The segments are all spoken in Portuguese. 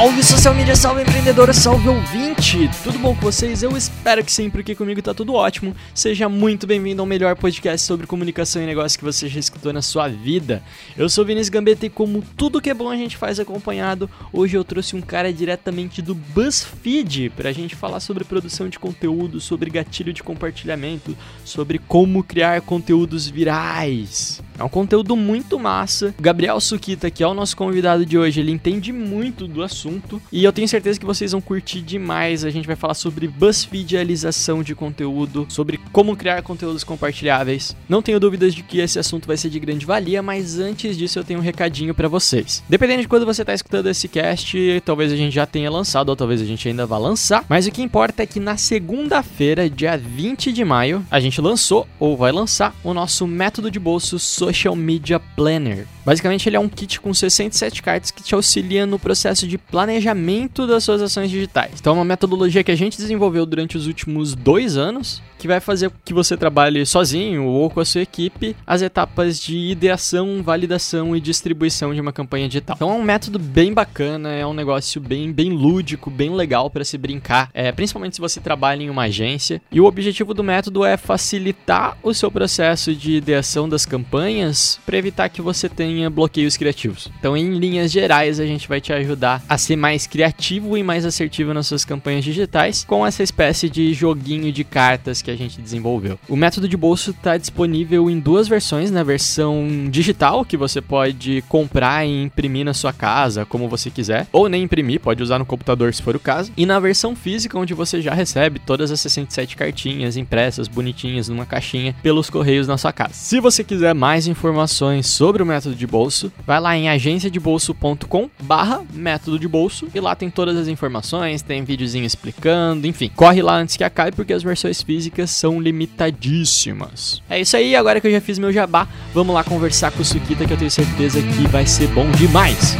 Salve social media, salve empreendedora, salve ouvinte! Tudo bom com vocês? Eu espero que sim, porque comigo tá tudo ótimo. Seja muito bem-vindo ao melhor podcast sobre comunicação e negócio que você já escutou na sua vida. Eu sou Vinícius Gambetta e como tudo que é bom a gente faz acompanhado, hoje eu trouxe um cara diretamente do BuzzFeed pra gente falar sobre produção de conteúdo, sobre gatilho de compartilhamento, sobre como criar conteúdos virais. É um conteúdo muito massa. O Gabriel Sukita, que é o nosso convidado de hoje, ele entende muito do assunto e eu tenho certeza que vocês vão curtir demais. A gente vai falar sobre BuzzFeedialização de conteúdo, sobre como criar conteúdos compartilháveis. Não tenho dúvidas de que esse assunto vai ser de grande valia, mas antes disso eu tenho um recadinho para vocês. Dependendo de quando você tá escutando esse cast, talvez a gente já tenha lançado ou talvez a gente ainda vá lançar, mas o que importa é que na segunda-feira, dia 20 de maio, a gente lançou ou vai lançar o nosso método de bolso Social Media Planner. Basicamente, ele é um kit com 67 cartas que te auxilia no processo de planejamento das suas ações digitais. Então, é uma metodologia que a gente desenvolveu durante os últimos dois anos, que vai fazer que você trabalhe sozinho ou com a sua equipe as etapas de ideação, validação e distribuição de uma campanha digital. Então, é um método bem bacana, é um negócio bem, bem lúdico, bem legal para se brincar, é, principalmente se você trabalha em uma agência. E o objetivo do método é facilitar o seu processo de ideação das campanhas para evitar que você tenha bloqueios criativos. Então, em linhas gerais, a gente vai te ajudar a ser mais criativo e mais assertivo nas suas campanhas digitais com essa espécie de joguinho de cartas que a gente desenvolveu. O método de bolso está disponível em duas versões, na versão digital, que você pode comprar e imprimir na sua casa, como você quiser, ou nem imprimir, pode usar no computador se for o caso, e na versão física, onde você já recebe todas as 67 cartinhas impressas, bonitinhas, numa caixinha, pelos correios na sua casa. Se você quiser mais informações sobre o método de bolso, vai lá em agenciadebolso.com barra método de bolso e lá tem todas as informações, tem videozinho explicando, enfim. Corre lá antes que acabe porque as versões físicas são limitadíssimas. É isso aí, agora que eu já fiz meu jabá, vamos lá conversar com o Sukita que eu tenho certeza que vai ser bom demais.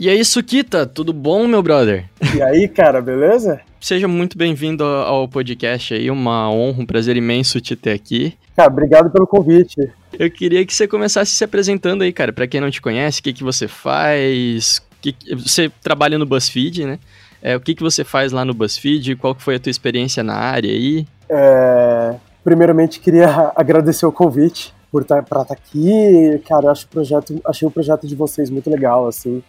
E aí, Sukita, tudo bom, meu brother? E aí, cara, beleza? Seja muito bem-vindo ao podcast aí, uma honra, um prazer imenso te ter aqui. Cara, obrigado pelo convite. Eu queria que você começasse se apresentando aí, cara, para quem não te conhece, o que, que você faz, que, você trabalha no BuzzFeed, né? É, o que, que você faz lá no BuzzFeed, qual que foi a tua experiência na área aí? É, primeiramente, queria agradecer o convite por estar tá, estar aqui. Cara, eu acho o projeto, achei o projeto de vocês muito legal, assim.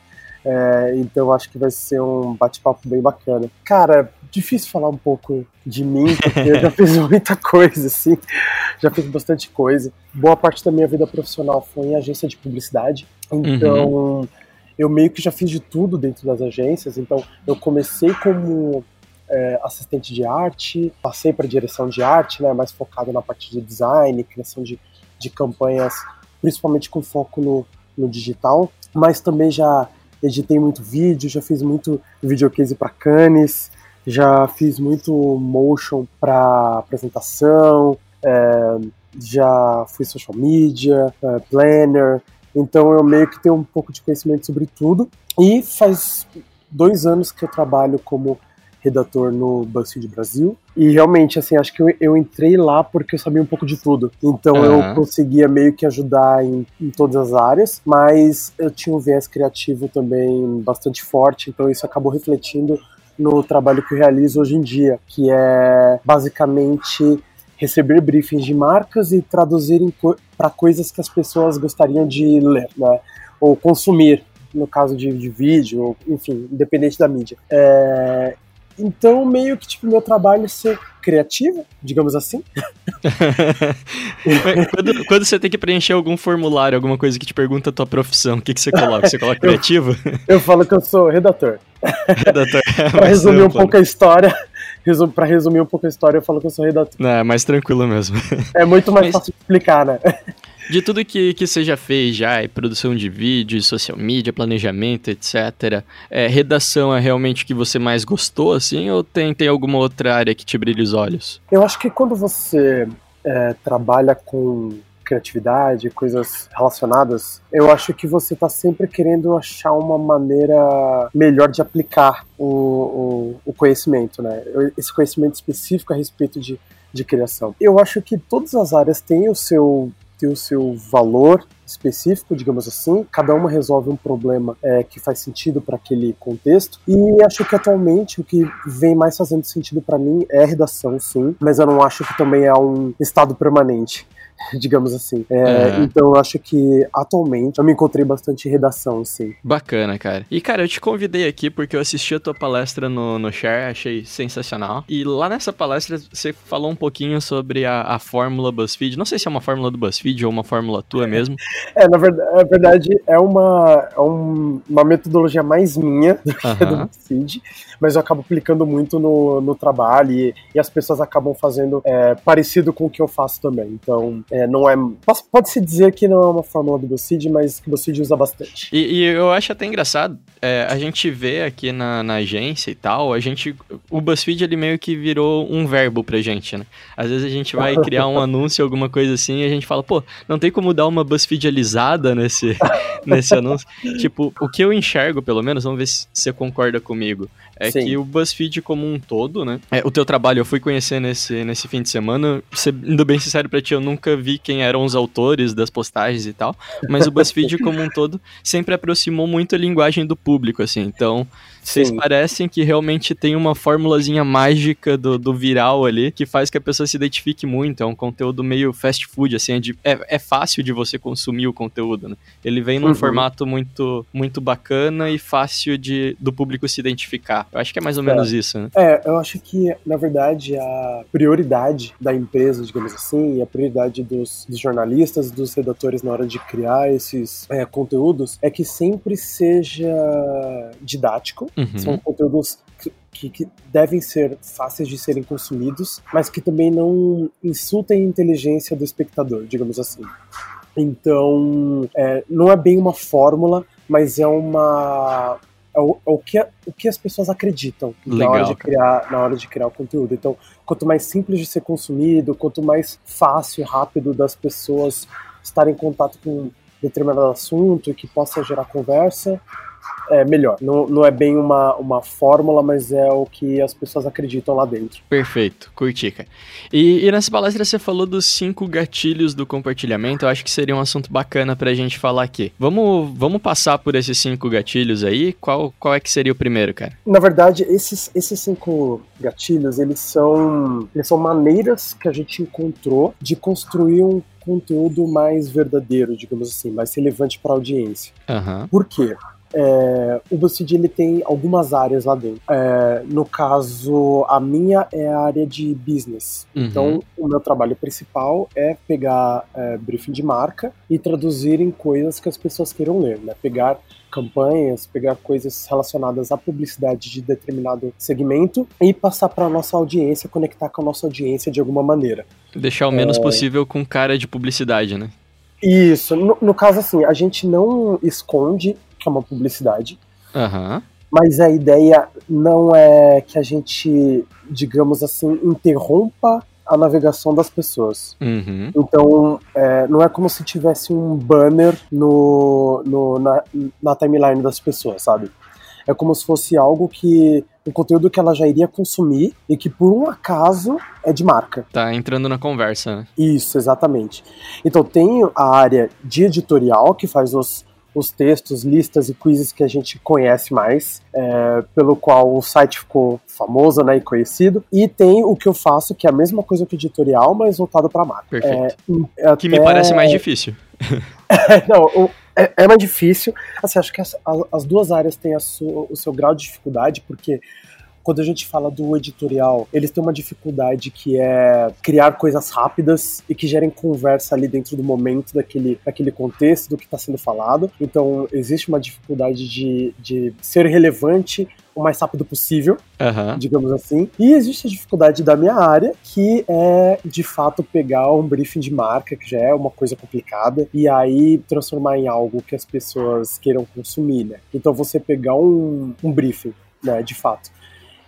É, então acho que vai ser um bate-papo bem bacana. Cara, difícil falar um pouco de mim, porque eu já fiz muita coisa, assim, já fiz bastante coisa. Boa parte da minha vida profissional foi em agência de publicidade, então uhum. eu meio que já fiz de tudo dentro das agências. Então eu comecei como é, assistente de arte, passei para direção de arte, né, mais focado na parte de design, criação de, de campanhas, principalmente com foco no, no digital, mas também já editei muito vídeo, já fiz muito videocase para Cannes, já fiz muito motion para apresentação, é, já fui social media, é, planner, então eu meio que tenho um pouco de conhecimento sobre tudo. E faz dois anos que eu trabalho como redator no BuzzFeed Brasil. E realmente, assim, acho que eu, eu, entrei lá porque eu sabia um pouco de tudo. Então uhum. eu conseguia meio que ajudar em, em, todas as áreas, mas eu tinha um viés criativo também bastante forte, então isso acabou refletindo no trabalho que eu realizo hoje em dia, que é basicamente receber briefings de marcas e traduzirem co para coisas que as pessoas gostariam de ler, né? Ou consumir, no caso de, de vídeo, enfim, independente da mídia. É, então, meio que, tipo, meu trabalho é ser criativo, digamos assim. quando, quando, você tem que preencher algum formulário, alguma coisa que te pergunta a tua profissão, o que, que você coloca? Você coloca criativo? eu, eu falo que eu sou redator. Redator é Pra resumir um amplo, pouco a história, resu pra resumir um pouco a história, eu falo que eu sou redator. né? É mais tranquilo mesmo. É muito mais Mas- fácil de explicar, né? De tudo que, que você já fez já, é produção de vídeo, social media, planejamento, etc. É, redação é realmente o que você mais gostou, assim, ou tem, tem alguma outra área que te brilha os olhos? Eu acho que quando você é, trabalha com criatividade, coisas relacionadas, eu acho que você está sempre querendo achar uma maneira melhor de aplicar o, o, o conhecimento, né? Esse conhecimento específico a respeito de, de criação. Eu acho que todas as áreas têm o seu tem o seu valor específico, digamos assim. Cada uma resolve um problema é, que faz sentido para aquele contexto. E acho que atualmente o que vem mais fazendo sentido para mim é redação, sim. Mas eu não acho que também é um estado permanente. Digamos assim. É, É. Então eu acho que atualmente eu me encontrei bastante em redação, sim. Bacana, cara. E, cara, eu te convidei aqui porque eu assisti a tua palestra no, no Share, achei sensacional. E lá nessa palestra você falou um pouquinho sobre a, a fórmula BuzzFeed. Não sei se é uma fórmula do BuzzFeed ou uma fórmula tua mesmo. É, na verdade, na verdade é, uma, é um- uma metodologia mais minha do que a do. BuzzFeed, mas eu acabo aplicando muito no, no trabalho e, e as pessoas acabam fazendo é, parecido com o que eu faço também. Então, é, não é. Pode-se dizer que não é uma fórmula do BuzzFeed, mas que o BuzzFeed usa bastante. E, e eu acho até engraçado, é, a gente vê aqui na, na agência e tal, a gente. O BuzzFeed ele meio que virou um verbo pra gente, né? Às vezes a gente vai criar um anúncio, alguma coisa assim, e a gente fala, pô, não tem como dar uma BuzzFeedalizada nesse, nesse anúncio. Tipo, o que eu enxergo, pelo menos, vamos ver se você concorda comigo. É Sim. que o BuzzFeed como um todo, né? É, o teu trabalho eu fui conhecer nesse, nesse fim de semana. Sendo bem sincero pra ti, eu nunca vi quem eram os autores das postagens e tal. Mas o BuzzFeed como um todo sempre aproximou muito a linguagem do público, assim. Então, vocês Sim. parecem que realmente tem uma formulazinha mágica do, do viral ali que faz que a pessoa se identifique muito. É um conteúdo meio fast food, assim. É, de- é, é fácil de você consumir o conteúdo, né? Ele vem num Uhum. formato muito, muito bacana e fácil de, do público se identificar. Eu acho que é mais ou É. menos isso, né? É, eu acho que, na verdade, a prioridade da empresa, digamos assim, e a prioridade dos, dos jornalistas, dos redatores na hora de criar esses é, conteúdos, é que sempre seja didático, Uhum. São conteúdos que, que- que devem ser fáceis de serem consumidos, mas que também não insultem a inteligência do espectador, digamos assim. Então, é, não é bem uma fórmula, mas é uma é o, é o que, a- o que as pessoas acreditam na Legal, hora, de cara. criar, na hora de criar o conteúdo. Então, quanto mais simples de ser consumido, quanto mais fácil e rápido das pessoas estarem em contato com determinado assunto e que possa gerar conversa, é melhor. Não, não é bem uma, uma fórmula, mas é o que as pessoas acreditam lá dentro. Perfeito, curti, cara. E, e nessa palestra você falou dos cinco gatilhos do compartilhamento, eu acho que seria um assunto bacana pra gente falar aqui. Vamos, vamos passar por esses cinco gatilhos aí? Qual, qual é que seria o primeiro, cara? Na verdade, esses, esses cinco gatilhos, eles são, eles são maneiras que a gente encontrou de construir um conteúdo mais verdadeiro, digamos assim, mais relevante para a audiência. Aham. Por quê? É, o BuzzFeed ele tem algumas áreas lá dentro. É, no caso, a minha é a área de business. Uhum. Então, o meu trabalho principal é pegar é, briefing de marca e traduzir em coisas que as pessoas queiram ler, né? Pegar campanhas, pegar coisas relacionadas à publicidade de determinado segmento e passar para a nossa audiência, conectar com a nossa audiência de alguma maneira. Deixar o menos possível com cara de publicidade, né? Isso. No, no caso, assim, a gente não esconde que é uma publicidade. Aham. Mas a ideia não é que a gente, digamos assim, interrompa a navegação das pessoas. Uhum. Então, é, não é como se tivesse um banner no, no- na, na timeline das pessoas, sabe? É como se fosse algo que. um conteúdo que ela já iria consumir e que por um acaso é de marca. Tá entrando na conversa, né? Isso, exatamente. Então tem a área de editorial que faz os, os textos, listas e quizzes que a gente conhece mais, é, pelo qual o site ficou famoso né, e conhecido. E tem o que eu faço, que é a mesma coisa que o editorial, mas voltado para marca. Perfeito. É, Que me até- parece mais difícil. Não, o- é, é mais difícil. Assim, acho que as, a- as duas áreas têm a o seu grau de dificuldade, porque quando a gente fala do editorial, eles têm uma dificuldade que é criar coisas rápidas e que gerem conversa ali dentro do momento daquele, daquele contexto do que está sendo falado. Então, existe uma dificuldade de, de ser relevante o mais rápido possível, Aham. digamos assim. E existe a dificuldade da minha área, que é de fato pegar um briefing de marca, que já é uma coisa complicada, e aí transformar em algo que as pessoas queiram consumir, né? Então você pegar um, um briefing, né, de fato,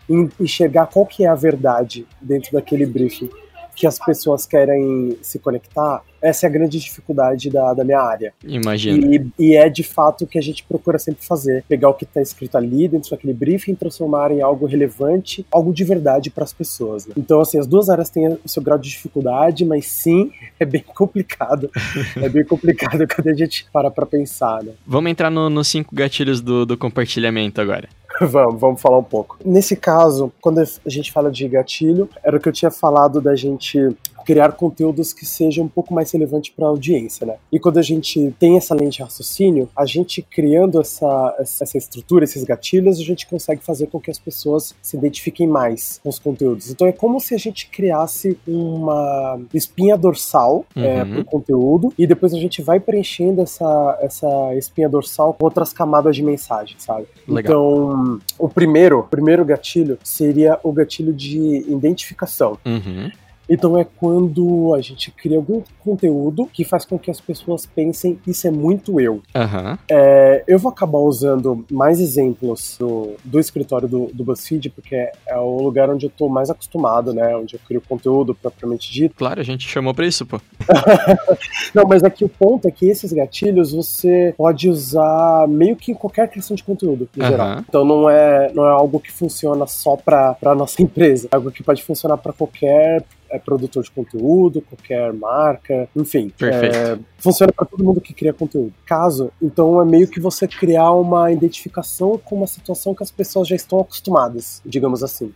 enxergar qual que é a verdade dentro daquele briefing que as pessoas querem se conectar, essa é a grande dificuldade da, da minha área. Imagino. E, e é de fato o que a gente procura sempre fazer: pegar o que está escrito ali dentro daquele briefing e transformar em algo relevante, algo de verdade para as pessoas. né? Então, assim, as duas áreas têm o seu grau de dificuldade, mas sim, é bem complicado. é bem complicado quando a gente para para pensar, né? Vamos entrar no- nos cinco gatilhos do, do compartilhamento agora. vamos, vamos falar um pouco. Nesse caso, quando a gente fala de gatilho, era o que eu tinha falado da gente criar conteúdos que sejam um pouco mais relevantes para a audiência, né? E quando a gente tem essa lente de raciocínio, a gente criando essa, essa estrutura, esses gatilhos, a gente consegue fazer com que as pessoas se identifiquem mais com os conteúdos. Então é como se a gente criasse uma espinha dorsal é, Uhum. para o conteúdo e depois a gente vai preenchendo essa, essa espinha dorsal com outras camadas de mensagem, sabe? Legal. Então, o primeiro, o primeiro gatilho seria o gatilho de identificação. Uhum. Então é quando a gente cria algum conteúdo que faz com que as pessoas pensem isso é muito eu. Aham. É, eu vou acabar usando mais exemplos do, do escritório do, do BuzzFeed, porque é o lugar onde eu tô mais acostumado, né? Onde eu crio conteúdo propriamente dito. Claro, a gente chamou pra isso, pô. Não, mas aqui o ponto é que esses gatilhos você pode usar meio que em qualquer criação de conteúdo, no Aham. geral. Então não é, não é algo que funciona só para a nossa empresa. É algo que pode funcionar para qualquer é, produtor de conteúdo, qualquer marca, enfim. Perfeito. É, funciona para todo mundo que cria conteúdo. Caso, então é meio que você criar uma identificação com uma situação que as pessoas já estão acostumadas, digamos assim.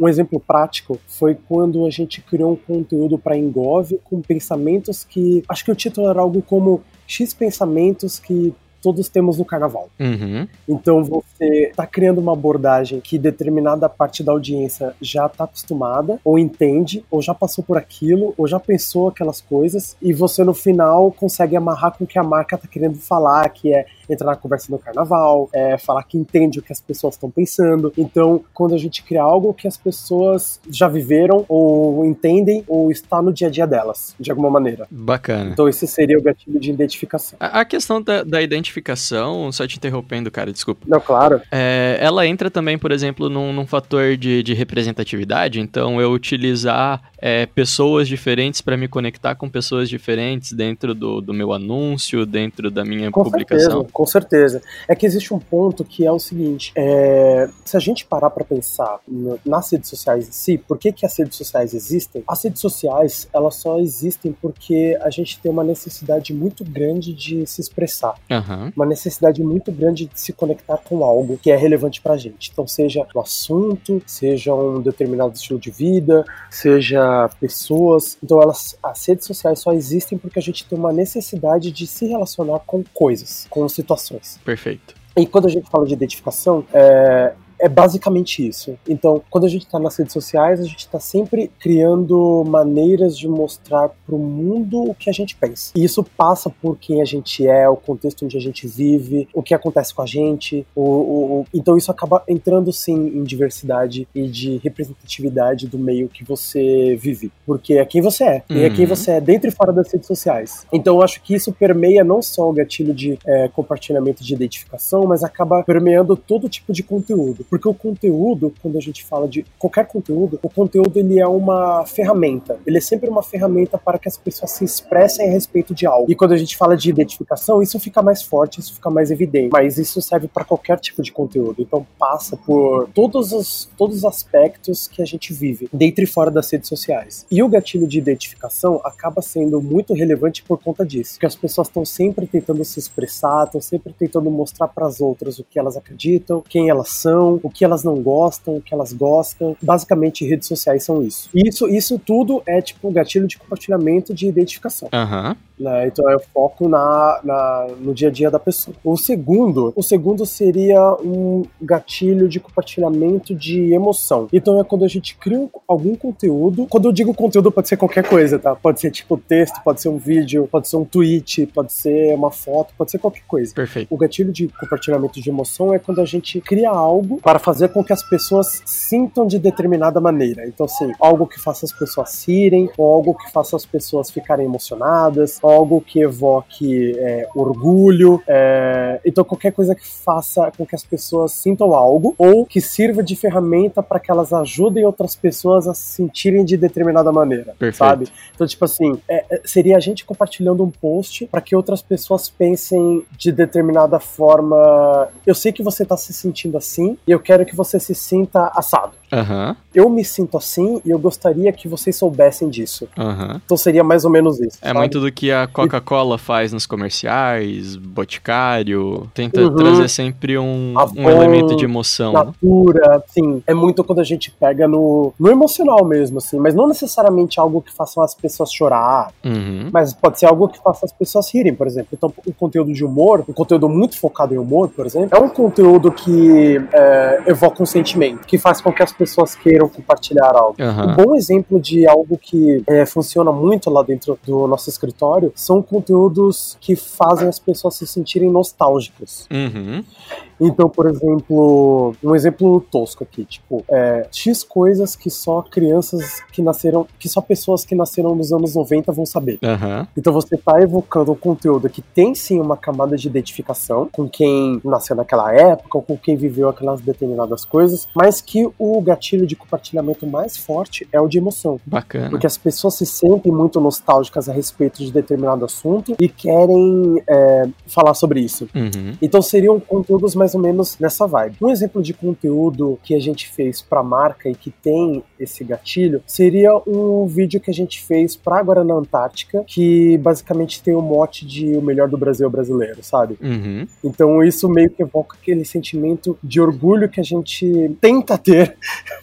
Um exemplo prático foi quando a gente criou um conteúdo para Engov com pensamentos que. Acho que o título era algo como X pensamentos que todos temos no carnaval. Uhum. Então você está criando uma abordagem que determinada parte da audiência já está acostumada, ou entende, ou já passou por aquilo, ou já pensou aquelas coisas, e você no final consegue amarrar com o que a marca está querendo falar, que é entrar na conversa do carnaval, é, falar que entende o que as pessoas estão pensando. Então, quando a gente cria algo que as pessoas já viveram, ou entendem, ou está no dia a dia delas, de alguma maneira. Bacana. Então, esse seria o gatilho de identificação. A, a questão da, da identificação, só te interrompendo, cara, desculpa. Não, claro. É, ela entra também, por exemplo, num, num fator de, de representatividade. Então, eu utilizar é, pessoas diferentes para me conectar com pessoas diferentes dentro do, do meu anúncio, dentro da minha Com publicação. certeza, com certeza. É que existe um ponto que é o seguinte: é, se a gente parar para pensar no- nas redes sociais em si, por que, que as redes sociais existem? As redes sociais elas só existem porque a gente tem uma necessidade muito grande de se expressar, Aham. uma necessidade muito grande de se conectar com algo que é relevante pra gente. Então, seja um assunto, seja um determinado estilo de vida, seja pessoas. Então, elas, as redes sociais só existem porque a gente tem uma necessidade de se relacionar com coisas, com situações. Perfeito. E quando a gente fala de identificação, é, é basicamente isso. Então, quando a gente está nas redes sociais, a gente está sempre criando maneiras de mostrar para o mundo o que a gente pensa. E isso passa por quem a gente é, o contexto onde a gente vive, o que acontece com a gente. O, o- o- Então, isso acaba entrando sim em diversidade e de representatividade do meio que você vive. Porque é quem você é. E é quem Uhum. você é dentro e fora das redes sociais. Então, eu acho que isso permeia não só o gatilho de é, compartilhamento de identificação, mas acaba permeando todo tipo de conteúdo. Porque o conteúdo, quando a gente fala de qualquer conteúdo, o conteúdo ele é uma ferramenta. Ele é sempre uma ferramenta para que as pessoas se expressem a respeito de algo. E quando a gente fala de identificação, isso fica mais forte, isso fica mais evidente. Mas isso serve para qualquer tipo de conteúdo. Então passa por todos os, todos os aspectos que a gente vive, dentro e fora das redes sociais. E o gatilho de identificação acaba sendo muito relevante por conta disso. Porque as pessoas estão sempre tentando se expressar, estão sempre tentando mostrar para as outras o que elas acreditam, quem elas são, gostam, o que elas não gostam, o que elas gostam. Basicamente, redes sociais são isso. Isso, isso tudo é tipo um gatilho de compartilhamento de identificação. Aham. né? Então é o foco na, na- no dia a dia da pessoa. O segundo, o segundo seria um gatilho de compartilhamento de emoção. Então é quando a gente cria um- algum conteúdo. Quando eu digo conteúdo, pode ser qualquer coisa, tá? Pode ser tipo texto, pode ser um vídeo, pode ser um tweet, pode ser uma foto, pode ser qualquer coisa. Perfeito. O gatilho de compartilhamento de emoção é quando a gente cria algo para fazer com que as pessoas sintam de determinada maneira. Então, assim, algo que faça as pessoas rirem, ou algo que faça as pessoas ficarem emocionadas, algo que evoque é, orgulho. é, Então, qualquer coisa que faça com que as pessoas sintam algo, ou que sirva de ferramenta para que elas ajudem outras pessoas a se sentirem de determinada maneira. Perfeito. Sabe? Então, tipo assim, é- é- seria a gente compartilhando um post para que outras pessoas pensem de determinada forma. Eu sei que você tá se sentindo assim e eu quero que você se sinta assado. Aham. Eu me sinto assim e eu gostaria que vocês soubessem disso. Aham. Então seria mais ou menos isso. É sabe? muito do que a Coca-Cola faz nos comerciais, Boticário. Tenta Uhum. trazer sempre um, Avon, um elemento de emoção. né? Natura, sim. É muito quando a gente pega no, no emocional mesmo, assim. Mas não necessariamente algo que faça as pessoas chorar. Uhum. Mas pode ser algo que faça as pessoas rirem, por exemplo. Então, um conteúdo de humor, um conteúdo muito focado em humor, por exemplo, é um conteúdo que é, evoca um sentimento, que faz com que as pessoas queiram compartilhar algo. Um Aham. bom exemplo de algo que é, funciona muito lá dentro do nosso escritório são conteúdos que fazem as pessoas se sentirem nostálgicas. Uhum. Então, por exemplo, um exemplo tosco aqui, tipo, é, X coisas que só crianças que nasceram, que só pessoas que nasceram nos anos 90 vão saber. Aham. Então você está evocando um conteúdo que tem sim uma camada de identificação com quem nasceu naquela época ou com quem viveu aquelas determinadas coisas, mas que o gatilho de compartilhamento mais forte é o de emoção. Bacana. Porque as pessoas se sentem muito nostálgicas a respeito de determinado assunto e querem é, falar sobre isso. Uhum. Então seriam conteúdos mais ou menos nessa vibe. Um exemplo de conteúdo que a gente fez para marca e que tem esse gatilho seria um vídeo que a gente fez para Guaraná Antártica, que basicamente tem o mote de o melhor do Brasil é brasileiro, sabe? Uhum. Então isso meio que evoca aquele sentimento de orgulho que a gente tenta ter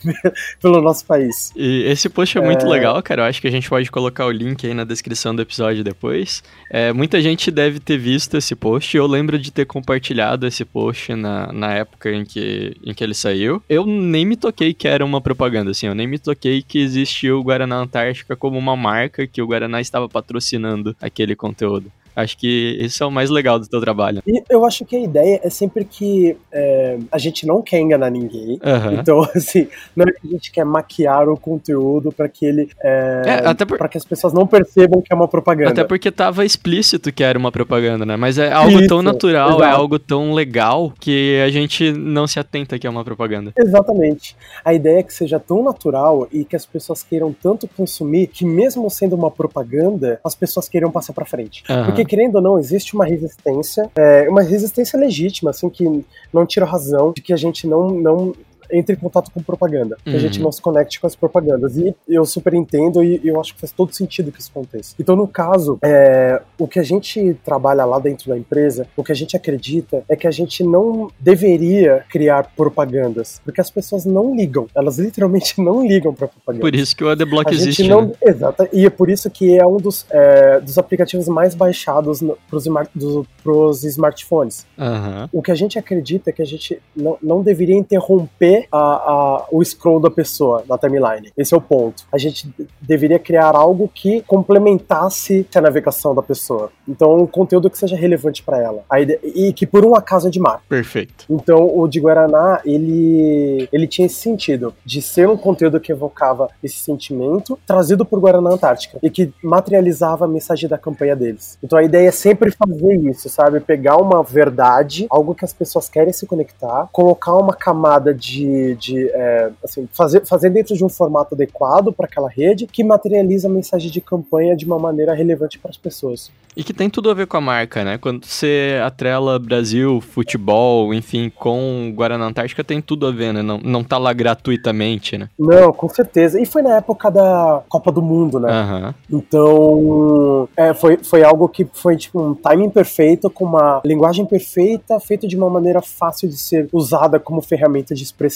pelo nosso país. E esse post é muito legal, cara. Eu acho que a gente pode colocar o link aí na descrição do episódio depois. É, muita gente deve ter visto esse post. Eu lembro de ter compartilhado esse post na, na época em que, em que ele saiu. Eu nem me toquei que era uma propaganda, assim. Eu nem me toquei que existia o Guaraná Antártica como uma marca que o Guaraná estava patrocinando aquele conteúdo. Acho que isso é o mais legal do teu trabalho. E eu acho que a ideia é sempre que é, a gente não quer enganar ninguém. Aham. Então, assim, não é que a gente quer maquiar o conteúdo para que ele. É, É, até por- para que as pessoas não percebam que é uma propaganda. Até porque tava explícito que era uma propaganda, né? Mas é algo tão Isso, natural, é algo tão legal que a gente não se atenta que é uma propaganda. Exatamente. A ideia é que seja tão natural e que as pessoas queiram tanto consumir que, mesmo sendo uma propaganda, as pessoas queiram passar pra frente. Aham. Porque, querendo ou não, existe uma resistência, é, uma resistência legítima, assim, que não tira razão de que a gente não. não entre em contato com propaganda, que a Uhum. gente não se conecte com as propagandas. E eu super entendo e eu acho que faz todo sentido que isso aconteça. Então, no caso, é, o que a gente trabalha lá dentro da empresa, o que a gente acredita é que a gente não deveria criar propagandas, porque as pessoas não ligam. Elas literalmente não ligam para propaganda. Por isso que o Adblock A gente existe, não. né? Exato. E é por isso que é um dos, é, dos aplicativos mais baixados para os smartphones. Aham. O que a gente acredita é que a gente não, não deveria interromper a, a- o scroll da pessoa na timeline. Esse é o ponto. A gente de- deveria criar algo que complementasse a navegação da pessoa. Então, um conteúdo que seja relevante para ela. A ide- e que por um acaso é de marca. Perfeito. Então, o de Guaraná, ele, ele tinha esse sentido de ser um conteúdo que evocava esse sentimento trazido por Guaraná Antártica e que materializava a mensagem da campanha deles. Então, a ideia é sempre fazer isso, sabe? Pegar uma verdade, algo que as pessoas querem se conectar, colocar uma camada de de, de é, assim, fazer, fazer dentro de um formato adequado para aquela rede que materializa a mensagem de campanha de uma maneira relevante para as pessoas. E que tem tudo a ver com a marca, né? Quando você atrela Brasil, futebol, enfim, com Guaraná Antártica, tem tudo a ver, né? Não, não tá lá gratuitamente, né? Não, com certeza. E foi na época da Copa do Mundo, né? Uhum. Então, é, foi, foi algo que foi tipo um timing perfeito, com uma linguagem perfeita, feito de uma maneira fácil de ser usada como ferramenta de expressão.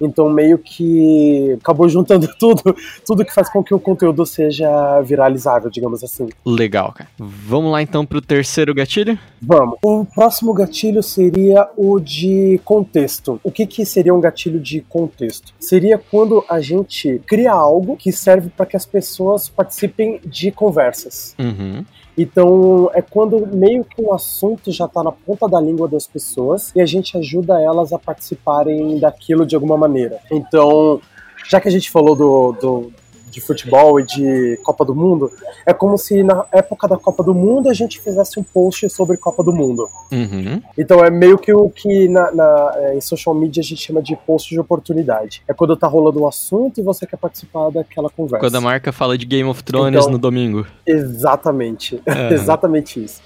Então meio que acabou juntando tudo, tudo que faz com que o conteúdo seja viralizável, digamos assim. Legal, cara. Vamos lá então pro terceiro gatilho? Vamos. O próximo gatilho seria o de contexto. O que, que seria um gatilho de contexto? Seria quando a gente cria algo que serve para que as pessoas participem de conversas. Uhum. Então, é quando meio que o assunto já está na ponta da língua das pessoas e a gente ajuda elas a participarem daquilo de alguma maneira. Então, já que a gente falou do, do de futebol e de Copa do Mundo, é como se na época da Copa do Mundo a gente fizesse um post sobre Copa do Mundo. Uhum. Então é meio que o que na, na, é, em social media a gente chama de post de oportunidade. É quando tá rolando um assunto e você quer participar daquela conversa. Quando a marca fala de Game of Thrones então, no domingo. Exatamente. Uhum. exatamente isso.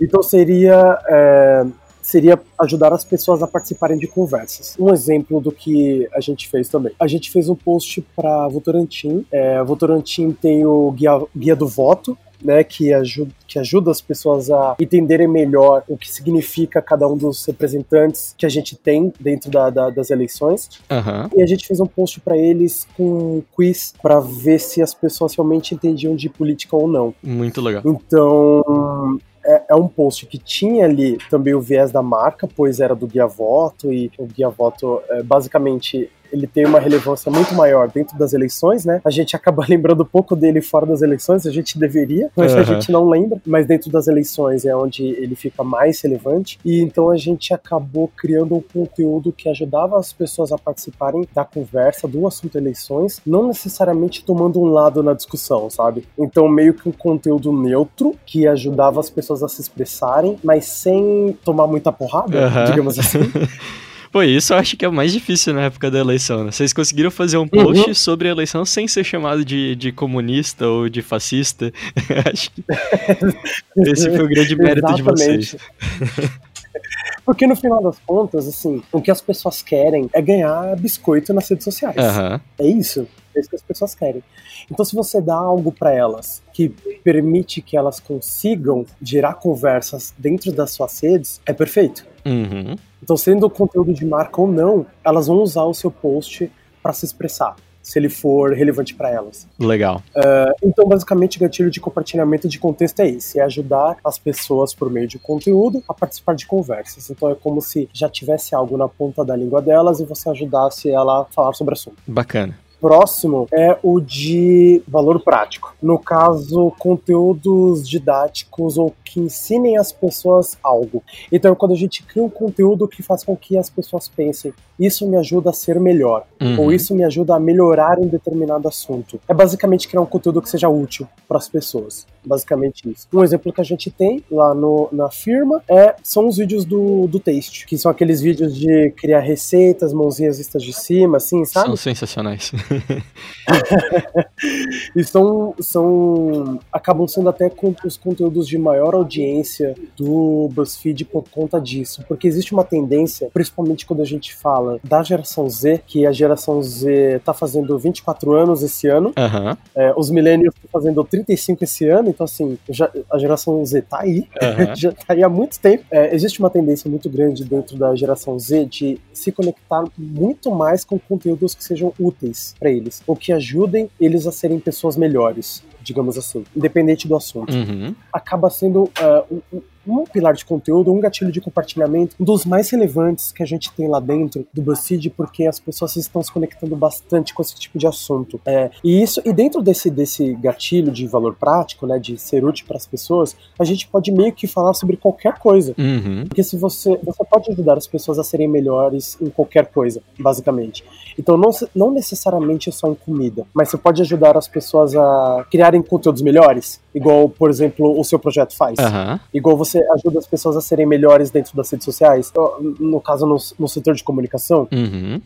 Então seria. É, seria ajudar as pessoas a participarem de conversas. Um exemplo do que a gente fez também. A gente fez um post para Votorantim. É, Votorantim tem o guia, guia do voto, né, que, ajuda, que ajuda as pessoas a entenderem melhor o que significa cada um dos representantes que a gente tem dentro da, da, das eleições. Uhum. E a gente fez um post para eles com um quiz para ver se as pessoas realmente entendiam de política ou não. Muito legal. Então, é, um post que tinha ali também o viés da marca, pois era do Guia Voto, e o Guia Voto é, basicamente ele tem uma relevância muito maior dentro das eleições, né? A gente acaba lembrando pouco dele fora das eleições, a gente deveria, mas uhum. a gente não lembra. Mas dentro das eleições é onde ele fica mais relevante. E então a gente acabou criando um conteúdo que ajudava as pessoas a participarem da conversa do assunto eleições, não necessariamente tomando um lado na discussão, sabe? Então meio que um conteúdo neutro que ajudava as pessoas a se expressarem, mas sem tomar muita porrada, uhum. digamos assim. Pô, isso eu acho que é o mais difícil na época da eleição, né? Vocês conseguiram fazer um post uhum. sobre a eleição sem ser chamado de, de comunista ou de fascista. acho que esse foi o grande mérito de vocês. Porque no final das contas, assim, o que as pessoas querem é ganhar biscoito nas redes sociais. Uhum. É isso. É isso que as pessoas querem. Então, se você dá algo para elas que permite que elas consigam gerar conversas dentro das suas redes, é perfeito. Uhum. Então, sendo conteúdo de marca ou não, elas vão usar o seu post para se expressar, se ele for relevante para elas. Legal. Uh, então, basicamente, o gatilho de compartilhamento de contexto é esse: é ajudar as pessoas, por meio de conteúdo, a participar de conversas. Então, é como se já tivesse algo na ponta da língua delas e você ajudasse ela a falar sobre o assunto. Bacana próximo é o de valor prático. No caso, conteúdos didáticos ou que ensinem as pessoas algo. Então, quando a gente cria um conteúdo que faz com que as pessoas pensem, isso me ajuda a ser melhor, uhum. ou isso me ajuda a melhorar em determinado assunto. É basicamente criar um conteúdo que seja útil para as pessoas. Basicamente isso. Um exemplo que a gente tem lá no, na firma é, são os vídeos do, do Taste, que são aqueles vídeos de criar receitas, mãozinhas vistas de cima, assim, sabe? São sensacionais. e são, são. acabam sendo até com os conteúdos de maior audiência do BuzzFeed por conta disso. Porque existe uma tendência, principalmente quando a gente fala da geração Z, que a geração Z tá fazendo 24 anos esse ano, uhum. é, os millennials estão fazendo 35 esse ano, então assim, já, a geração Z tá aí, uhum. já tá aí há muito tempo. É, existe uma tendência muito grande dentro da geração Z de se conectar muito mais com conteúdos que sejam úteis para eles, ou que ajudem eles a serem pessoas melhores, digamos assim, independente do assunto. Uhum. Acaba sendo uh, um, um pilar de conteúdo, um gatilho de compartilhamento, um dos mais relevantes que a gente tem lá dentro do BuzzFeed, porque as pessoas estão se conectando bastante com esse tipo de assunto. É, e isso, e dentro desse, desse gatilho de valor prático, né, de ser útil para as pessoas, a gente pode meio que falar sobre qualquer coisa. Uhum. Porque se você, você pode ajudar as pessoas a serem melhores em qualquer coisa, basicamente. Então, não, não necessariamente só em comida, mas você pode ajudar as pessoas a criarem conteúdos melhores igual, por exemplo, o seu projeto faz. Aham. Igual você ajuda as pessoas a serem melhores dentro das redes sociais, no caso no, no setor de comunicação, Uhum.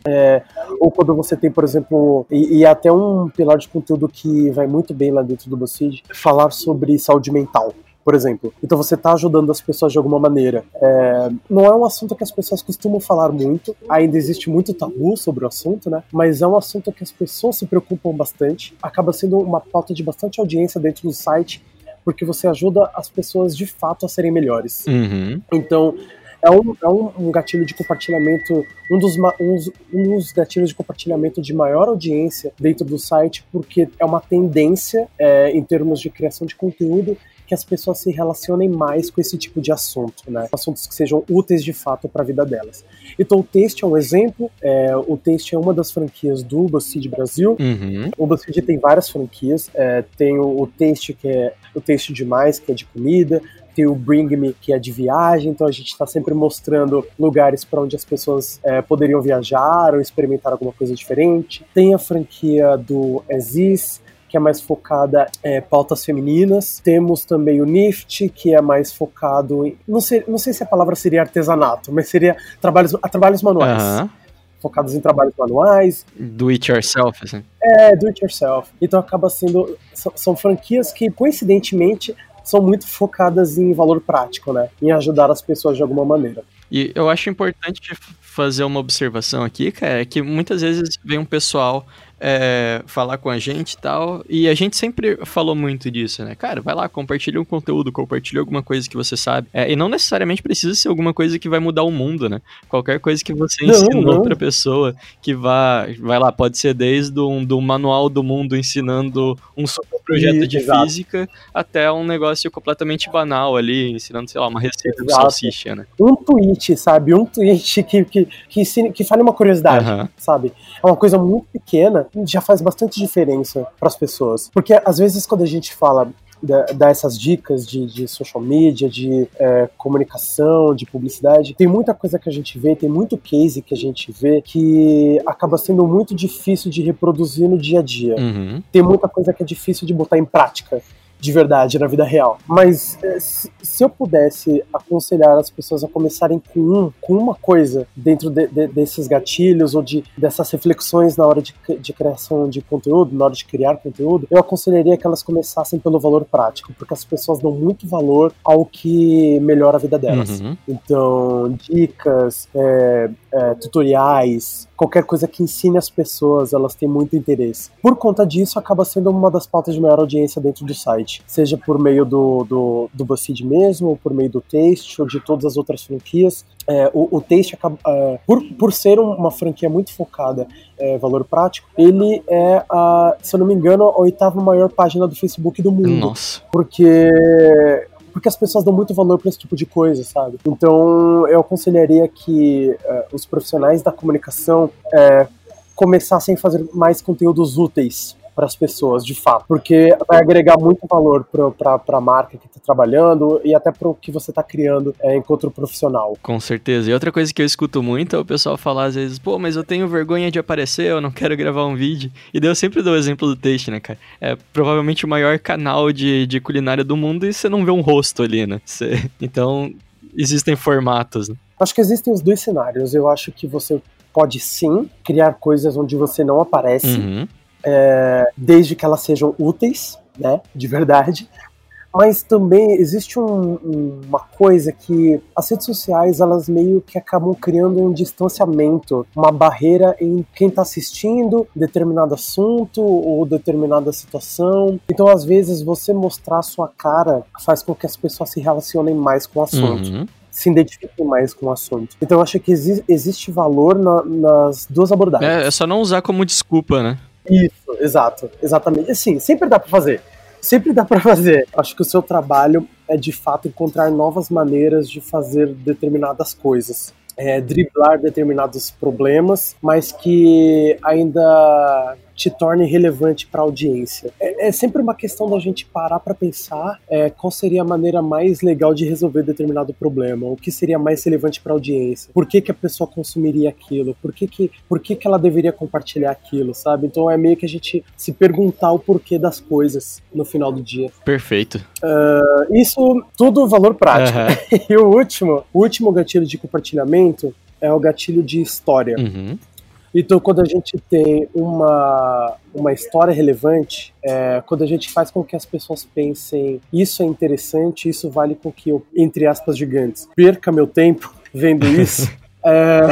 ou quando você tem, por exemplo, e, e até um pilar de conteúdo que vai muito bem lá dentro do BuzzFeed, falar sobre saúde mental. Por exemplo, então você está ajudando as pessoas de alguma maneira. É, não é um assunto que as pessoas costumam falar muito, ainda existe muito tabu sobre o assunto, né? Mas é um assunto que as pessoas se preocupam bastante, acaba sendo uma pauta de bastante audiência dentro do site, porque você ajuda as pessoas de fato a serem melhores. Uhum. Então, é um, é um, gatilho de compartilhamento, um dos, um dos gatilhos de compartilhamento de maior audiência dentro do site, porque é uma tendência é, em termos de criação de conteúdo que as pessoas se relacionem mais com esse tipo de assunto, né? Assuntos que sejam úteis de fato para a vida delas. Então, o Taste é um exemplo. é, o Taste é uma das franquias do BuzzFeed Brasil. Uhum. O BuzzFeed tem várias franquias. é, tem o, o Taste, que é o Taste Demais, que é de comida. Tem o Bring Me, que é de viagem. Então a gente está sempre mostrando lugares para onde as pessoas é, poderiam viajar ou experimentar alguma coisa diferente. Tem a franquia do Exis, que é mais focada em pautas femininas. Temos também o NIFT, que é mais focado em. Não sei, não sei se a palavra seria artesanato, mas seria trabalhos, trabalhos manuais. Focados em trabalhos manuais, Do it yourself, assim. é, do it yourself. Então acaba sendo. São, são franquias que, coincidentemente, são muito focadas em valor prático, né? Em ajudar as pessoas de alguma maneira. E eu acho importante fazer uma observação aqui, cara, é que muitas vezes vem um pessoal é, falar com a gente e tal, e a gente sempre falou muito disso, né? Cara, vai lá, compartilha um conteúdo, compartilha alguma coisa que você sabe. É, e não necessariamente precisa ser alguma coisa que vai mudar o mundo, né? Qualquer coisa que você Não, ensina não. outra pessoa, que vá, vai lá, pode ser desde um do manual do mundo ensinando um super projeto Isso, de exato. física, até um negócio completamente banal ali, ensinando, sei lá, uma receita de Exato. salsicha, né? Um tweet, sabe? Um tweet que, que, que, ensine- que fale uma curiosidade, Aham. sabe? É uma coisa muito pequena e já faz bastante diferença para as pessoas. Porque às vezes quando a gente fala. Dar essas dicas de, de social media, de é, comunicação, de publicidade. Tem muita coisa que a gente vê, tem muito case que a gente vê que acaba sendo muito difícil de reproduzir no dia a dia. Uhum. tem muita coisa que é difícil de botar em prática de verdade na vida real. Mas eh, se, eu pudesse aconselhar as pessoas a começarem com um, com uma coisa dentro de- de- desses gatilhos ou de dessas reflexões na hora de, de criação de conteúdo, na hora de criar conteúdo, eu aconselharia que elas começassem pelo valor prático, porque as pessoas dão muito valor ao que melhora a vida delas. Uhum. Então, dicas, é, é, tutoriais, qualquer coisa que ensine as pessoas, elas têm muito interesse. Por conta disso, acaba sendo uma das pautas de maior audiência dentro do site, seja por meio do, do, do BuzzFeed mesmo, ou por meio do Taste, ou de todas as outras franquias. É, o, o Taste, acaba, é, por, por ser um- uma franquia muito focada em valor prático, ele é, a, se eu não me engano, a oitava maior página do Facebook do mundo Nossa. porque porque as pessoas dão muito valor para esse tipo de coisa, sabe? Então eu aconselharia que eh, os profissionais da comunicação eh, começassem a fazer mais conteúdos úteis para as pessoas, de fato, porque vai agregar muito valor para a marca que está trabalhando e até para o que você está criando eh, enquanto profissional. Com certeza. E outra coisa que eu escuto muito é o pessoal falar às vezes, pô, mas eu tenho vergonha de aparecer, eu não quero gravar um vídeo. E daí eu sempre dou o exemplo do Taste, né, cara? É provavelmente o maior canal de, de culinária do mundo e você não vê um rosto ali, né? Você- Então, existem formatos, né? Acho que existem os dois cenários. Eu acho que você pode sim criar coisas onde você não aparece. Uhum. Desde que elas sejam úteis, né, de verdade. Mas também existe um- um- uma coisa que as redes sociais elas meio que acabam criando um distanciamento, uma barreira em quem está assistindo determinado assunto ou determinada situação. Então, às vezes, você mostrar a sua cara faz com que as pessoas se relacionem mais com o assunto Uhum. se identifiquem mais com o assunto. Então eu acho que exi- existe valor na- nas duas abordagens. É, é só não usar como desculpa, né? Isso, exato, exatamente. Assim, sempre dá pra fazer. Sempre dá pra fazer. Acho que o seu trabalho é de fato encontrar novas maneiras de fazer determinadas coisas. É, driblar determinados problemas, mas que ainda te torne relevante para a audiência. É, é, sempre uma questão da gente parar para pensar é, qual seria a maneira mais legal de resolver determinado problema, o que seria mais relevante para a audiência, por que, que a pessoa consumiria aquilo, por que, que, por que, que ela deveria compartilhar aquilo, sabe? Então é meio que a gente se perguntar o porquê das coisas no final do dia. Perfeito. Uh, isso tudo valor prático. Uhum. e o último, o último gatilho de compartilhamento é o gatilho de história. Uhum. Então, quando a gente tem uma, uma história relevante, é, quando a gente faz com que as pessoas pensem isso é interessante, isso vale com que eu, entre aspas gigantes, perca meu tempo vendo isso, é,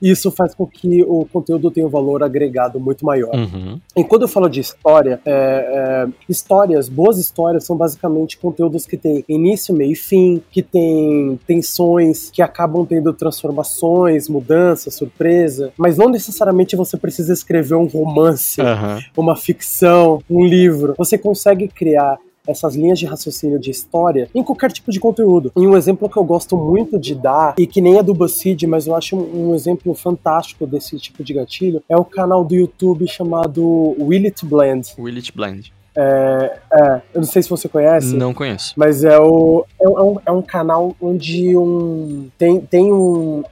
isso faz com que o conteúdo tenha um valor agregado muito maior. Uhum. E quando eu falo de história, é, é, histórias, boas histórias são basicamente conteúdos que têm início, meio e fim, que têm tensões, que acabam tendo transformações, mudanças, surpresa, mas não necessariamente você precisa escrever um romance, uhum. uma ficção, um livro. Você consegue criar essas linhas de raciocínio de história em qualquer tipo de conteúdo. E um exemplo que eu gosto muito de dar, e que nem é do BuzzFeed, mas eu acho um exemplo fantástico desse tipo de gatilho, é o canal do YouTube chamado Will It Blend. Will It Blend. É, é, eu não sei se você conhece. Não conheço. Mas é, o, é, um, é um canal onde um, tem, tem um,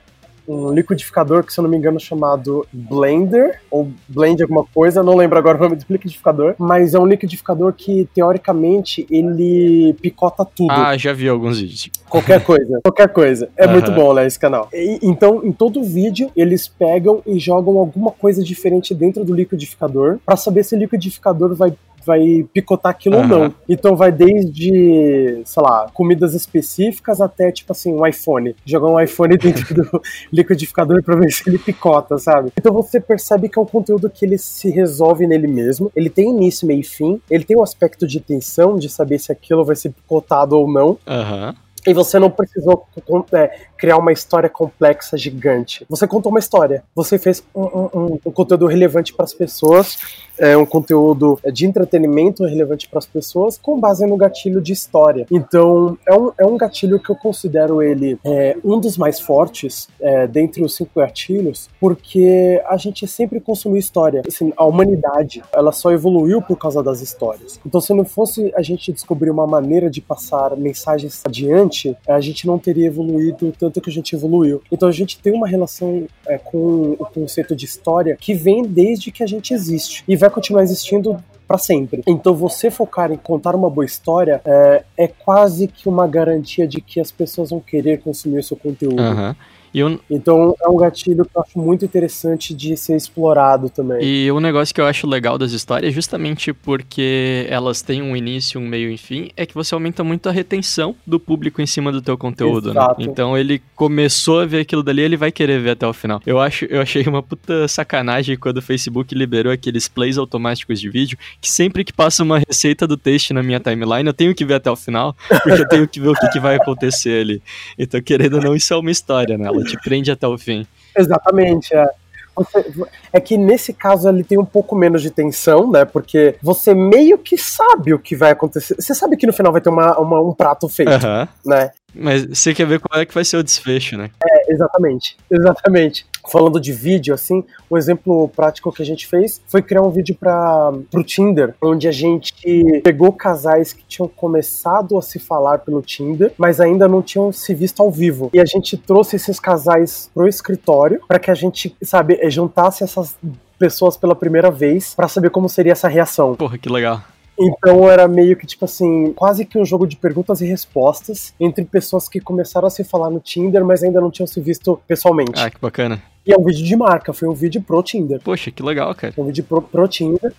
um liquidificador que, se eu não me engano, é chamado Blender, ou Blend alguma coisa, não lembro agora o nome do liquidificador, mas é um liquidificador que, teoricamente, ele picota tudo. Ah, já vi alguns vídeos. Qualquer coisa, qualquer coisa. É uhum. muito bom, né, esse canal. E, então, em todo vídeo, eles pegam e jogam alguma coisa diferente dentro do liquidificador para saber se o liquidificador vai vai picotar aquilo uhum. ou não. Então vai desde, sei lá, comidas específicas até, tipo assim, um iPhone. Jogar um iPhone dentro do liquidificador pra ver se ele picota, sabe? Então você percebe que é um conteúdo que ele se resolve nele mesmo. Ele tem início, meio e fim. Ele tem um aspecto de tensão, de saber se aquilo vai ser picotado ou não. Aham. Uhum. E você não precisou é, criar uma história complexa, gigante. Você contou uma história. Você fez um, um, um conteúdo relevante para as pessoas, é, um conteúdo de entretenimento relevante para as pessoas, com base no gatilho de história. Então, é um, é um gatilho que eu considero ele é, um dos mais fortes é, dentre os cinco gatilhos, porque a gente sempre consumiu história. Assim, a humanidade, ela só evoluiu por causa das histórias. Então, se não fosse a gente descobrir uma maneira de passar mensagens adiante, a gente não teria evoluído tanto que a gente evoluiu. Então, a gente tem uma relação é, com o conceito de história que vem desde que a gente existe. E vai continuar existindo para sempre. Então você focar em contar uma boa história é, é, quase que uma garantia de que as pessoas vão querer consumir o seu conteúdo. Uhum. Então é um gatilho que eu acho muito interessante de ser explorado também. E um negócio que eu acho legal das histórias, justamente porque elas têm um início, um meio e um fim, é que você aumenta muito a retenção do público em cima do teu conteúdo, né? Então ele começou a ver aquilo dali, ele vai querer ver até o final. Eu acho, eu achei uma puta sacanagem quando o Facebook liberou aqueles plays automáticos de vídeo, que sempre que passa uma receita do texto na minha timeline, eu tenho que ver até o final, porque eu tenho que ver o que, que vai acontecer ali. Então, querendo ou não, isso é uma história, né? Ela te prende até o fim. Exatamente, é. Você, é que nesse caso ele tem um pouco menos de tensão, né? Porque você meio que sabe o que vai acontecer. Você sabe que no final vai ter uma, uma um prato feito, uhum. né? Mas você quer ver qual é que vai ser o desfecho, né? É, exatamente. Exatamente. Falando de vídeo, assim, um exemplo prático que a gente fez foi criar um vídeo para o Tinder, onde a gente pegou casais que tinham começado a se falar pelo Tinder, mas ainda não tinham se visto ao vivo. E a gente trouxe esses casais pro escritório para que a gente, sabe, juntasse essas pessoas pela primeira vez para saber como seria essa reação. Porra, que legal. Então era meio que, tipo assim, quase que um jogo de perguntas e respostas entre pessoas que começaram a se falar no Tinder, mas ainda não tinham se visto pessoalmente. Ah, que bacana. E é um vídeo de marca, foi um vídeo pro Tinder. Poxa, que legal, cara. Foi um vídeo pro, pro Tinder.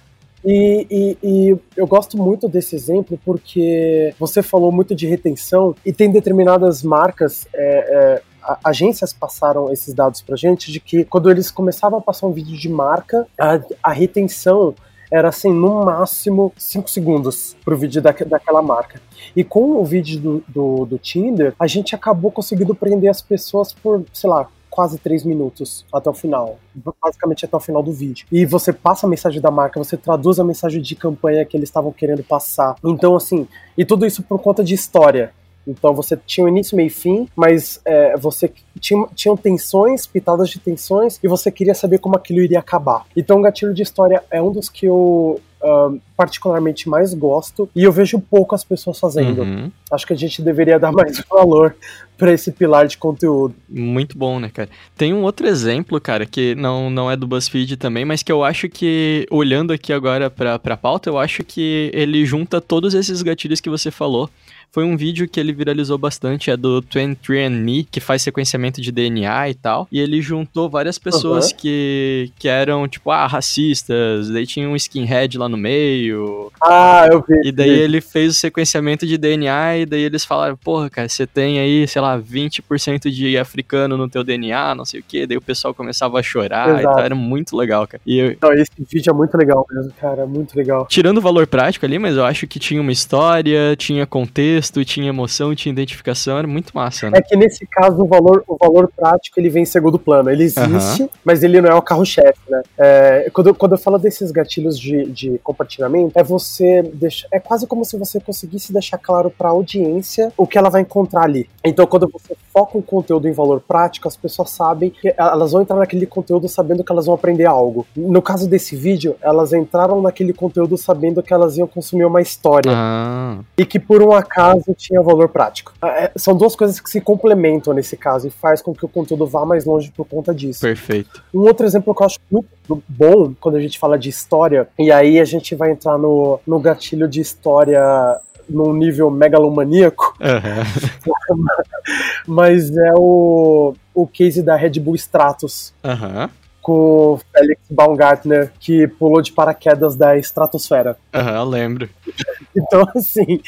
E, e, e, eu gosto muito desse exemplo porque você falou muito de retenção e tem determinadas marcas. É, é, agências passaram esses dados pra gente de que quando eles começavam a passar um vídeo de marca, a, a retenção era assim, no máximo 5 segundos pro vídeo da, daquela marca. E com o vídeo do, do, do Tinder, a gente acabou conseguindo prender as pessoas por, sei lá, quase três minutos até o final, basicamente até o final do vídeo. E você passa a mensagem da marca, você traduz a mensagem de campanha que eles estavam querendo passar. Então, assim, e tudo isso por conta de história. Então você tinha um início, meio e fim, mas é, você tinha, tinham tensões, pitadas de tensões, e você queria saber como aquilo iria acabar. Então, Gatilho de História é um dos que eu uh, particularmente mais gosto e eu vejo pouco as pessoas fazendo. Uhum. Acho que a gente deveria dar mais valor para esse pilar de conteúdo. Muito bom, né, cara? Tem um outro exemplo, cara, que não, não é do BuzzFeed também, mas que eu acho que, olhando aqui agora pra, pra pauta, eu acho que ele junta todos esses gatilhos que você falou. Foi um vídeo que ele viralizou bastante, é do 23andMe, que faz sequenciamento de DNA e tal. E ele juntou várias pessoas Uhum. que, que eram, tipo, ah, racistas, daí tinha um skinhead lá no meio. Ah, eu vi. E daí ele fez o sequenciamento de DNA e daí eles falaram, porra, cara, você tem aí, sei lá, 20% de africano no teu DNA, não sei o quê. Daí o pessoal começava a chorar e Exato. tal, era muito legal, cara. E eu, Não, esse vídeo é muito legal mesmo, cara, é muito legal. Tirando o valor prático ali, mas eu acho que tinha uma história, tinha contexto, tinha emoção, tinha identificação, era muito massa, né? É que nesse caso o valor, o valor prático ele vem em segundo plano. Ele existe, Aham. mas ele não é o carro-chefe, né? É, quando, eu- quando eu falo desses gatilhos de, de compartilhamento, é você deixar. É quase como se você conseguisse deixar claro pra audiência o que ela vai encontrar ali. Então, quando você foca um conteúdo em valor prático, as pessoas sabem que elas vão entrar naquele conteúdo sabendo que elas vão aprender algo. No caso desse vídeo, elas entraram naquele conteúdo sabendo que elas iam consumir uma história Ah, e que por um acaso tinha valor prático. É, são duas coisas que se complementam nesse caso e faz com que o conteúdo vá mais longe por conta disso. perfeito. Um outro exemplo que eu acho muito bom quando a gente fala de história, e aí a gente vai entrar no, no gatilho de história num nível megalomaníaco, Aham. mas é o, o case da Red Bull Stratos Aham. Com o Felix Baumgartner, que pulou de paraquedas da estratosfera. Aham, eu lembro. Então, assim,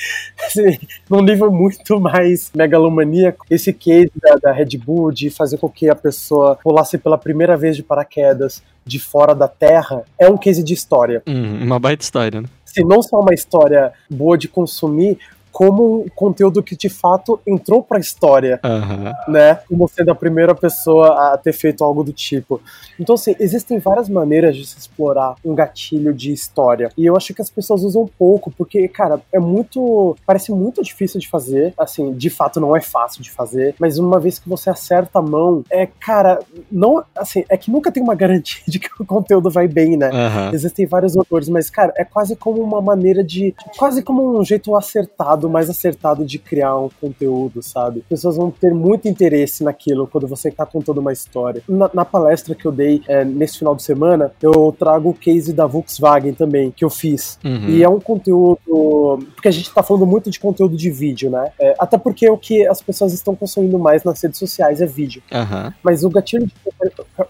assim, num nível muito mais megalomaníaco, esse case da, da Red Bull de fazer com que a pessoa pulasse pela primeira vez de paraquedas de fora da Terra é um case de história. Hum, uma baita história, né? Se não só uma história boa de consumir, como um conteúdo que de fato entrou pra história, Aham. né? Como sendo a primeira pessoa a ter feito algo do tipo. Então, assim, existem várias maneiras de se explorar um gatilho de história. E eu acho que as pessoas usam pouco, porque, cara, é muito. Parece muito difícil de fazer. Assim, de fato não é fácil de fazer. Mas uma vez que você acerta a mão, é, cara, não. Assim, é que nunca tem uma garantia de que o conteúdo vai bem, né? Aham. Existem vários autores, mas, cara, é quase como uma maneira de. Quase como um jeito acertado, mais acertado de criar um conteúdo, sabe? As pessoas vão ter muito interesse naquilo quando você tá contando uma história. Na, na palestra que eu dei é, nesse final de semana, eu trago o case da Volkswagen também, que eu fiz. Uhum. E é um conteúdo. Porque a gente tá falando muito de conteúdo de vídeo, né? É, até porque o que as pessoas estão consumindo mais nas redes sociais é vídeo. Aham. Mas o gatilho de,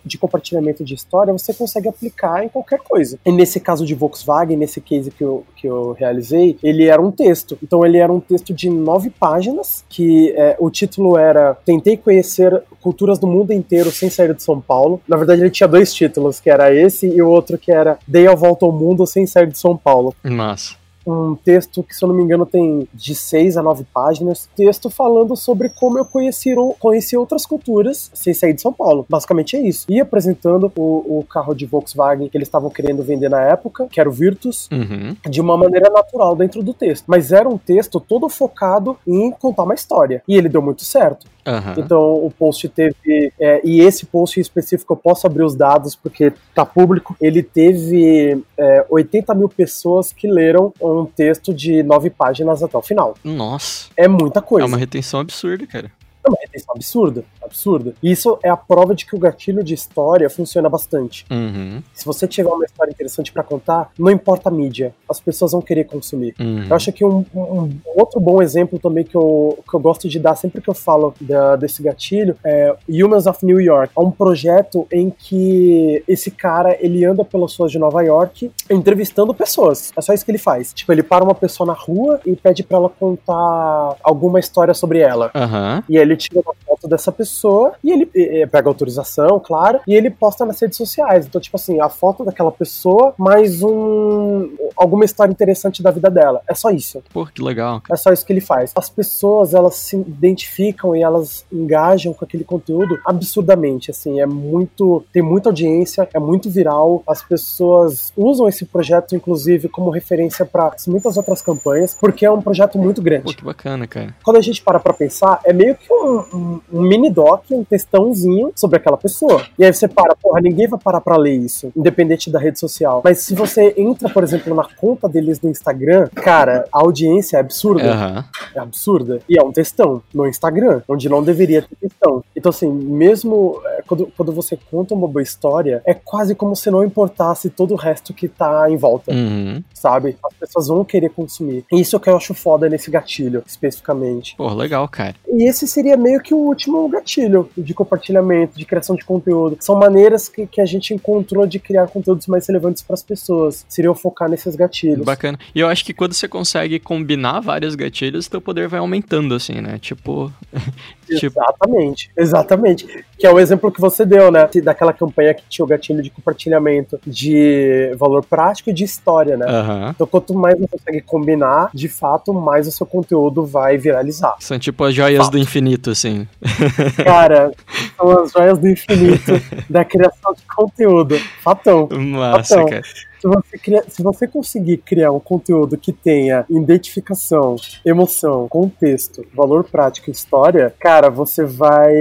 de compartilhamento de história você consegue aplicar em qualquer coisa. E nesse caso de Volkswagen, nesse case que eu, que eu realizei, ele era um texto. Então ele era um texto de nove páginas, que é, o título era Tentei conhecer culturas do mundo inteiro sem sair de São Paulo. Na verdade, ele tinha dois títulos, que era esse e o outro que era Dei a volta ao mundo sem sair de São Paulo Massa. Um texto que, se eu não me engano, tem de seis a nove páginas. Texto falando sobre como eu conheci, conheci outras culturas sem sair de São Paulo. Basicamente é isso. E apresentando o, o carro de Volkswagen que eles estavam querendo vender na época, que era o Virtus, Uhum. de uma maneira natural dentro do texto. Mas era um texto todo focado em contar uma história. E ele deu muito certo. Aham. Então o post teve. é, e esse post em específico eu posso abrir os dados porque tá público. Ele teve é, 80 mil pessoas que leram um texto de nove páginas até o final. Nossa. É muita É coisa. uma retenção absurda, cara. É uma retenção absurda. Absurda. E isso é a prova de que o gatilho de história funciona bastante. Uhum. Se você tiver uma história interessante pra contar, não importa a mídia, as pessoas vão querer consumir. Uhum. Eu acho que um, um outro bom exemplo também que eu, que eu gosto de dar sempre que eu falo da- desse gatilho é Humans of New York. É um projeto em que esse cara ele anda pelas ruas de Nova York entrevistando pessoas. É só isso que ele faz. Tipo, ele para uma pessoa na rua e pede pra ela contar alguma história sobre ela. Aham. E aí ele tira uma foto dessa pessoa pessoa e ele e, e, pega autorização, claro, e ele posta nas redes sociais. Então, tipo assim, a foto daquela pessoa mais um alguma história interessante da vida dela. É só isso. Pô, que legal. É só isso que ele faz. As pessoas, elas se identificam e elas engajam com aquele conteúdo absurdamente, assim, é muito, tem muita audiência, é muito viral. As pessoas usam esse projeto inclusive como referência para muitas outras campanhas, porque é um projeto muito grande. Pô, que bacana, cara. Quando a gente para pra pensar, é meio que um, um, um mini doc, um textãozinho sobre aquela pessoa. E aí você para, porra, ninguém vai parar pra ler isso, independente da rede social. Mas se você entra, por exemplo, na conta deles no Instagram, cara, a audiência é absurda. Aham. É absurda. E é um textão no Instagram, onde não deveria ter textão. Então, assim, mesmo é, quando, quando você conta uma boa história, é quase como se não importasse todo o resto que tá em volta, Uhum. sabe? As pessoas vão querer consumir. E isso é o que eu acho foda nesse gatilho, especificamente. Pô, legal, cara. E esse seria meio que o último gatilho de compartilhamento, de criação de conteúdo. São maneiras que, que a gente encontrou de criar conteúdos mais relevantes para as pessoas. Seriam focar nesses gatilhos. Bacana. E eu acho que quando você consegue combinar vários gatilhos, teu poder vai aumentando, assim, né? Tipo. tipo Exatamente, exatamente. Que é o exemplo que você deu, né? Daquela campanha que tinha o gatilho de compartilhamento de valor prático e de história, né? aham. Então, quanto mais você consegue combinar, de fato, mais o seu conteúdo vai viralizar. São tipo as joias do infinito, assim. Cara, são as joias do infinito da criação de conteúdo. Fatão. Massa, Então, cara. Se você, cria- se você conseguir criar um conteúdo que tenha identificação, emoção, contexto, valor prático e história, cara, você vai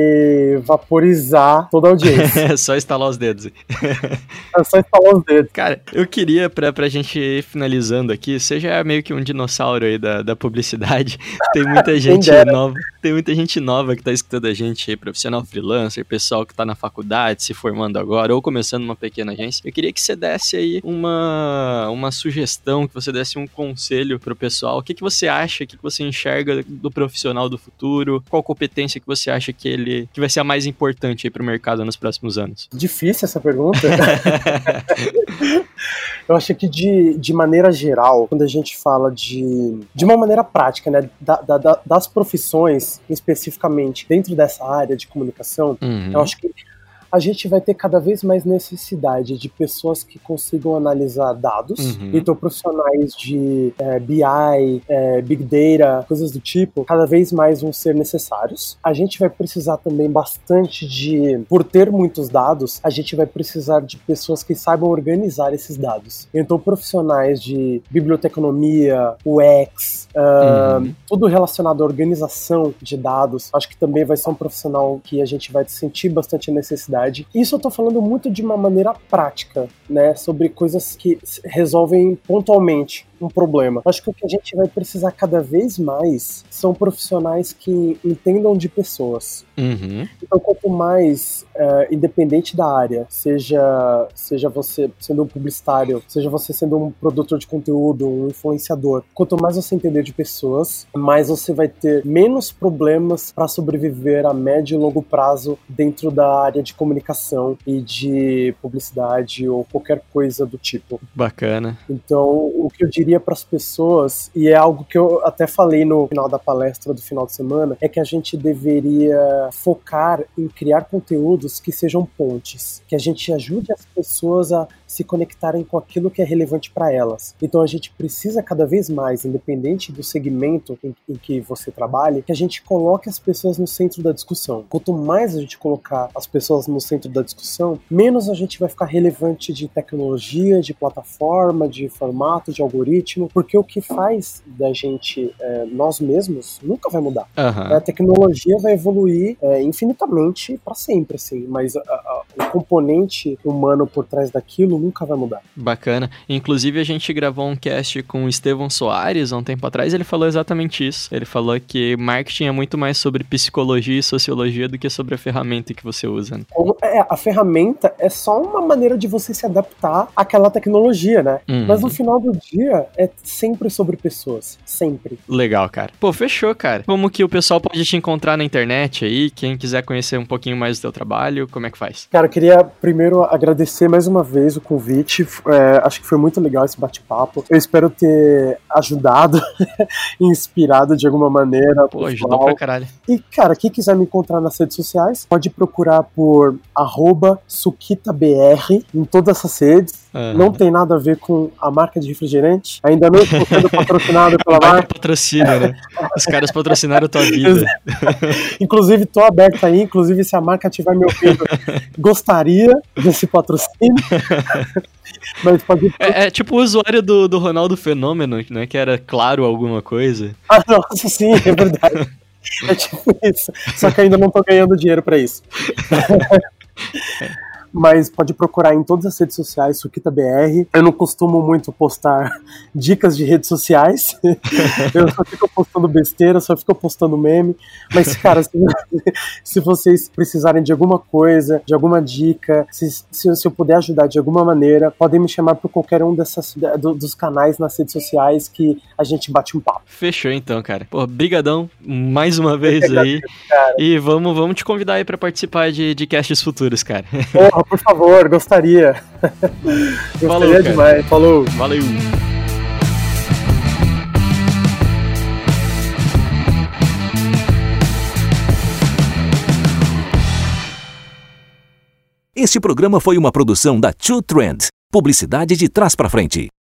vaporizar toda a audiência. É só estalar os dedos. é só instalar os dedos. Cara, eu queria, pra, pra gente ir finalizando aqui, seja meio que um dinossauro aí da, da publicidade. Tem muita gente nova. Tem muita gente nova que tá escutando a gente aí, profissional freelancer, pessoal que tá na faculdade, se formando agora, ou começando uma pequena agência. Eu queria que você desse aí uma, uma sugestão, que você desse um conselho pro pessoal. O que, que você acha, o que, que você enxerga do profissional do futuro? Qual competência que você acha que ele que vai ser a mais importante aí pro mercado nos próximos anos? Difícil essa pergunta. Eu acho que de, de maneira geral, quando a gente fala de, de uma maneira prática, né, da- da- das profissões especificamente dentro dessa área de comunicação, Uhum. eu acho que a gente vai ter cada vez mais necessidade de pessoas que consigam analisar dados. Uhum. Então, profissionais de eh, BI, eh, Big Data, coisas do tipo, cada vez mais vão ser necessários. A gente vai precisar também bastante de, por ter muitos dados, a gente vai precisar de pessoas que saibam organizar esses dados. Então, profissionais de biblioteconomia, UX, ah, Uhum. tudo relacionado à organização de dados, acho que também vai ser um profissional que a gente vai sentir bastante necessidade. Isso eu tô falando muito de uma maneira prática, né, sobre coisas que resolvem pontualmente um problema. Acho que o que a gente vai precisar cada vez mais são profissionais que entendam de pessoas. Uhum. Então, quanto mais eh, independente da área, seja, seja você sendo um publicitário, seja você sendo um produtor de conteúdo, um influenciador, quanto mais você entender de pessoas, mais você vai ter menos problemas para sobreviver a médio e longo prazo dentro da área de comunicação e de publicidade ou qualquer coisa do tipo. Bacana. Então, o que eu diria para as pessoas, e é algo que eu até falei no final da palestra do final de semana, é que a gente deveria focar em criar conteúdos que sejam pontes, que a gente ajude as pessoas a se conectarem com aquilo que é relevante para elas. Então, a gente precisa cada vez mais, independente do segmento em, em que você trabalhe, que a gente coloque as pessoas no centro da discussão. Quanto mais a gente colocar as pessoas no centro da discussão, menos a gente vai ficar relevante de tecnologia, de plataforma, de formato, de algoritmo, porque o que faz da gente é, nós mesmos nunca vai mudar. Aham. A tecnologia vai evoluir é, infinitamente para sempre, assim, mas a- a- o componente humano por trás daquilo nunca vai mudar. Bacana. Inclusive, a gente gravou um cast com o Estevão Soares há um tempo atrás. Ele falou exatamente isso. Ele falou que marketing é muito mais sobre psicologia e sociologia do que sobre a ferramenta que você usa. né? É, a ferramenta é só uma maneira de você se adaptar àquela tecnologia, né? Uhum. Mas no final do dia é sempre sobre pessoas, sempre. Legal, cara. Pô, fechou, cara. Como que o pessoal pode te encontrar na internet aí? Quem quiser conhecer um pouquinho mais do teu trabalho, como é que faz? Cara, eu queria primeiro agradecer mais uma vez o convite. É, acho que foi muito legal esse bate-papo. Eu espero ter ajudado, inspirado de alguma maneira. Pô, ajudou pra caralho. E, cara, quem quiser me encontrar nas redes sociais, pode procurar por SuquitaBR em todas essas redes. Uhum. Não tem nada a ver com a marca de refrigerante. Ainda não estou sendo patrocinado pela marca. patrocínio, né? Os caras patrocinaram a tua vida. inclusive, tô aberto aí. Inclusive, se a marca tiver me ouvindo, gostaria desse patrocínio. Mas pode... é, é, tipo o usuário do, do Ronaldo Fenômeno, né? Que era claro alguma coisa. Ah, nossa, sim, é verdade. É tipo isso. Só que ainda não tô ganhando dinheiro para isso. mas pode procurar em todas as redes sociais, Suquita BR. Eu não costumo muito postar dicas de redes sociais. eu só fico postando besteira, só fico postando meme. Mas, cara, se, se vocês precisarem de alguma coisa, de alguma dica, se, se, se, eu puder ajudar de alguma maneira, podem me chamar por qualquer um dessas, do, dos canais nas redes sociais que a gente bate um papo. Fechou então, cara. Pô, brigadão mais uma vez aí. Cara. E vamos, vamos te convidar aí para participar de, de casts futuros, cara. Porra, por favor, gostaria. gostaria Falou, demais. Falou. Valeu. Este programa foi uma produção da Two Trend, publicidade de trás para frente.